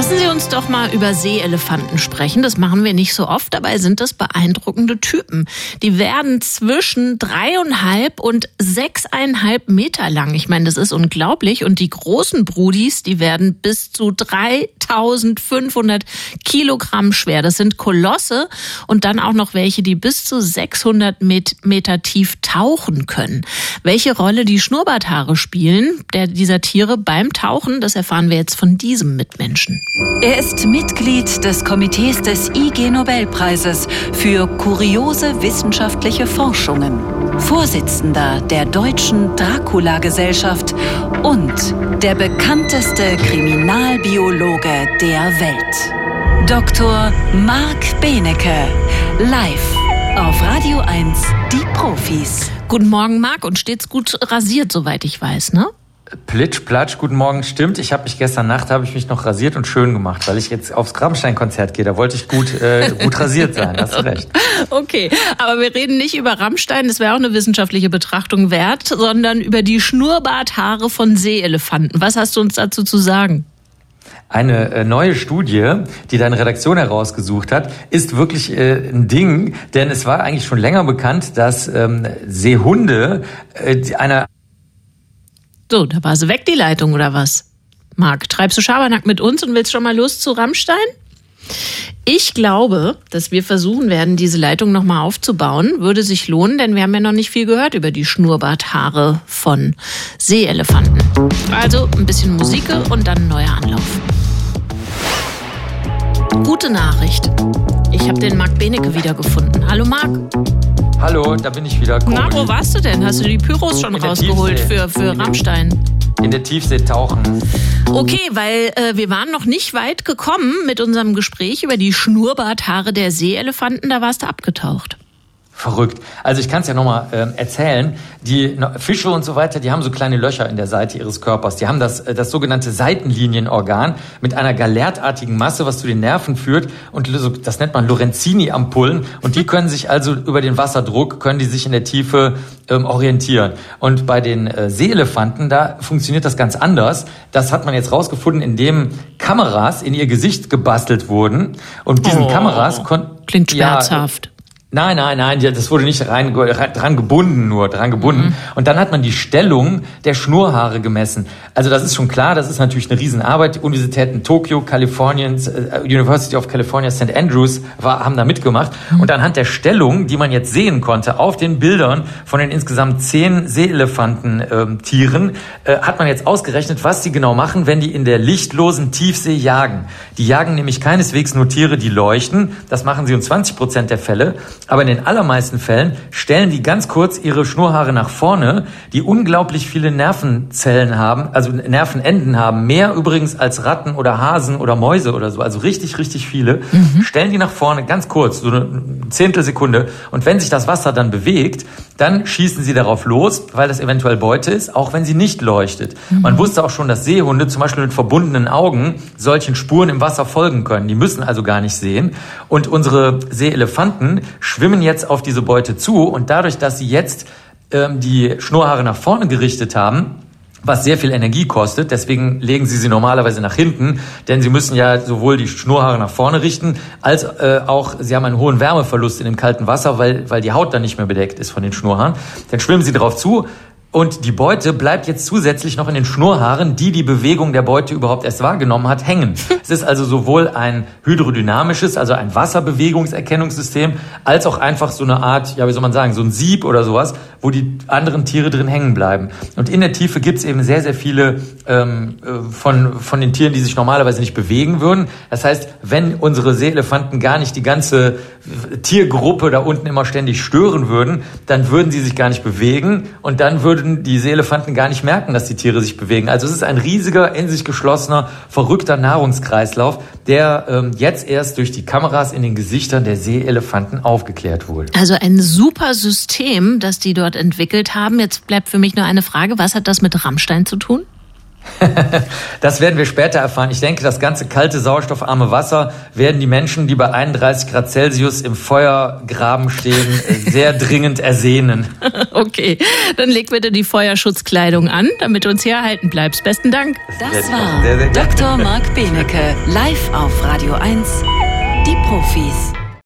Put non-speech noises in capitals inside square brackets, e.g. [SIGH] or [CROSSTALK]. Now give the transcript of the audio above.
Lassen Sie uns doch mal über Seeelefanten sprechen. Das machen wir nicht so oft, dabei sind das beeindruckende Typen. Die werden zwischen dreieinhalb und sechseinhalb Meter lang. Ich meine, das ist unglaublich. Und die großen Brudis, die werden bis zu 3500 Kilogramm schwer. Das sind Kolosse und dann auch noch welche, die bis zu 600 Meter tief tauchen können. Welche Rolle die Schnurrbarthaare spielen, der, dieser Tiere beim Tauchen, das erfahren wir jetzt von diesem Mitmenschen. Er ist Mitglied des Komitees des IG Nobelpreises für kuriose wissenschaftliche Forschungen, Vorsitzender der Deutschen Dracula-Gesellschaft und der bekannteste Kriminalbiologe der Welt. Dr. Marc Benecke, live auf Radio 1, die Profis. Guten Morgen, Marc, und stets gut rasiert, soweit ich weiß, ne? Plitsch, platsch, guten Morgen, stimmt. Ich habe mich gestern Nacht habe ich mich noch rasiert und schön gemacht, weil ich jetzt aufs Rammstein-Konzert gehe. Da wollte ich gut, äh, gut rasiert sein. Hast du recht. [LAUGHS] Okay, aber wir reden nicht über Rammstein, das wäre auch eine wissenschaftliche Betrachtung wert, sondern über die Schnurrbarthaare von Seeelefanten. Was hast du uns dazu zu sagen? Eine äh, neue Studie, die deine Redaktion herausgesucht hat, ist wirklich äh, ein Ding, denn es war eigentlich schon länger bekannt, dass ähm, Seehunde äh, einer so, da war sie weg, die Leitung, oder was? Marc, treibst du Schabernack mit uns und willst schon mal los zu Rammstein? Ich glaube, dass wir versuchen werden, diese Leitung nochmal aufzubauen. Würde sich lohnen, denn wir haben ja noch nicht viel gehört über die Schnurrbarthaare von Seeelefanten. Also ein bisschen Musik und dann ein neuer Anlauf. Gute Nachricht. Ich habe den Marc Benecke wiedergefunden. Hallo Marc. Hallo, da bin ich wieder. Komisch. Na, wo warst du denn? Hast du die Pyros schon rausgeholt für, für Rammstein? In der Tiefsee tauchen. Okay, weil äh, wir waren noch nicht weit gekommen mit unserem Gespräch über die Schnurrbarthaare der Seeelefanten. Da warst du abgetaucht. Verrückt. Also ich kann es ja nochmal ähm, erzählen. Die Fische und so weiter, die haben so kleine Löcher in der Seite ihres Körpers. Die haben das, äh, das sogenannte Seitenlinienorgan mit einer galertartigen Masse, was zu den Nerven führt. Und das nennt man Lorenzini-Ampullen. Und die können sich also über den Wasserdruck, können die sich in der Tiefe ähm, orientieren. Und bei den äh, Seeelefanten, da funktioniert das ganz anders. Das hat man jetzt rausgefunden, indem Kameras in ihr Gesicht gebastelt wurden. Und diesen oh, Kameras konnten... Klingt schmerzhaft. Ja, Nein, nein, nein, das wurde nicht rein, dran gebunden, nur dran gebunden. Mhm. Und dann hat man die Stellung der Schnurhaare gemessen. Also das ist schon klar, das ist natürlich eine Riesenarbeit. Die Universitäten Tokio, Kalifornien, äh, University of California, St. Andrews war, haben da mitgemacht. Mhm. Und anhand der Stellung, die man jetzt sehen konnte auf den Bildern von den insgesamt zehn Seeelefantentieren, äh, hat man jetzt ausgerechnet, was die genau machen, wenn die in der lichtlosen Tiefsee jagen. Die jagen nämlich keineswegs nur Tiere, die leuchten. Das machen sie in 20 Prozent der Fälle. Aber in den allermeisten Fällen stellen die ganz kurz ihre Schnurhaare nach vorne, die unglaublich viele Nervenzellen haben, also Nervenenden haben, mehr übrigens als Ratten oder Hasen oder Mäuse oder so, also richtig, richtig viele, mhm. stellen die nach vorne ganz kurz, so eine Zehntelsekunde. Und wenn sich das Wasser dann bewegt, dann schießen sie darauf los, weil das eventuell Beute ist, auch wenn sie nicht leuchtet. Mhm. Man wusste auch schon, dass Seehunde zum Beispiel mit verbundenen Augen solchen Spuren im Wasser folgen können. Die müssen also gar nicht sehen. Und unsere Seeelefanten schwimmen jetzt auf diese Beute zu und dadurch, dass sie jetzt ähm, die Schnurhaare nach vorne gerichtet haben, was sehr viel Energie kostet. Deswegen legen sie sie normalerweise nach hinten, denn sie müssen ja sowohl die Schnurhaare nach vorne richten, als äh, auch sie haben einen hohen Wärmeverlust in dem kalten Wasser, weil, weil die Haut dann nicht mehr bedeckt ist von den Schnurhaaren. Dann schwimmen sie darauf zu, und die Beute bleibt jetzt zusätzlich noch in den Schnurhaaren, die die Bewegung der Beute überhaupt erst wahrgenommen hat, hängen. [LAUGHS] es ist also sowohl ein hydrodynamisches, also ein Wasserbewegungserkennungssystem, als auch einfach so eine Art, ja wie soll man sagen, so ein Sieb oder sowas, wo die anderen Tiere drin hängen bleiben. Und in der Tiefe gibt's eben sehr, sehr viele ähm, äh, von, von den Tieren, die sich normalerweise nicht bewegen würden. Das heißt, wenn unsere Seeelefanten gar nicht die ganze Tiergruppe da unten immer ständig stören würden, dann würden sie sich gar nicht bewegen und dann würde würden die Seelefanten gar nicht merken, dass die Tiere sich bewegen. Also es ist ein riesiger, in sich geschlossener, verrückter Nahrungskreislauf, der ähm, jetzt erst durch die Kameras in den Gesichtern der Seeelefanten aufgeklärt wurde. Also ein super System, das die dort entwickelt haben. Jetzt bleibt für mich nur eine Frage, was hat das mit Rammstein zu tun? Das werden wir später erfahren. Ich denke, das ganze kalte, sauerstoffarme Wasser werden die Menschen, die bei 31 Grad Celsius im Feuergraben stehen, sehr dringend ersehnen. [LAUGHS] Okay, dann leg bitte die Feuerschutzkleidung an, damit du uns hier erhalten bleibst. Besten Dank. Das war sehr, sehr Dr. Marc Benecke, live auf Radio 1, die Profis.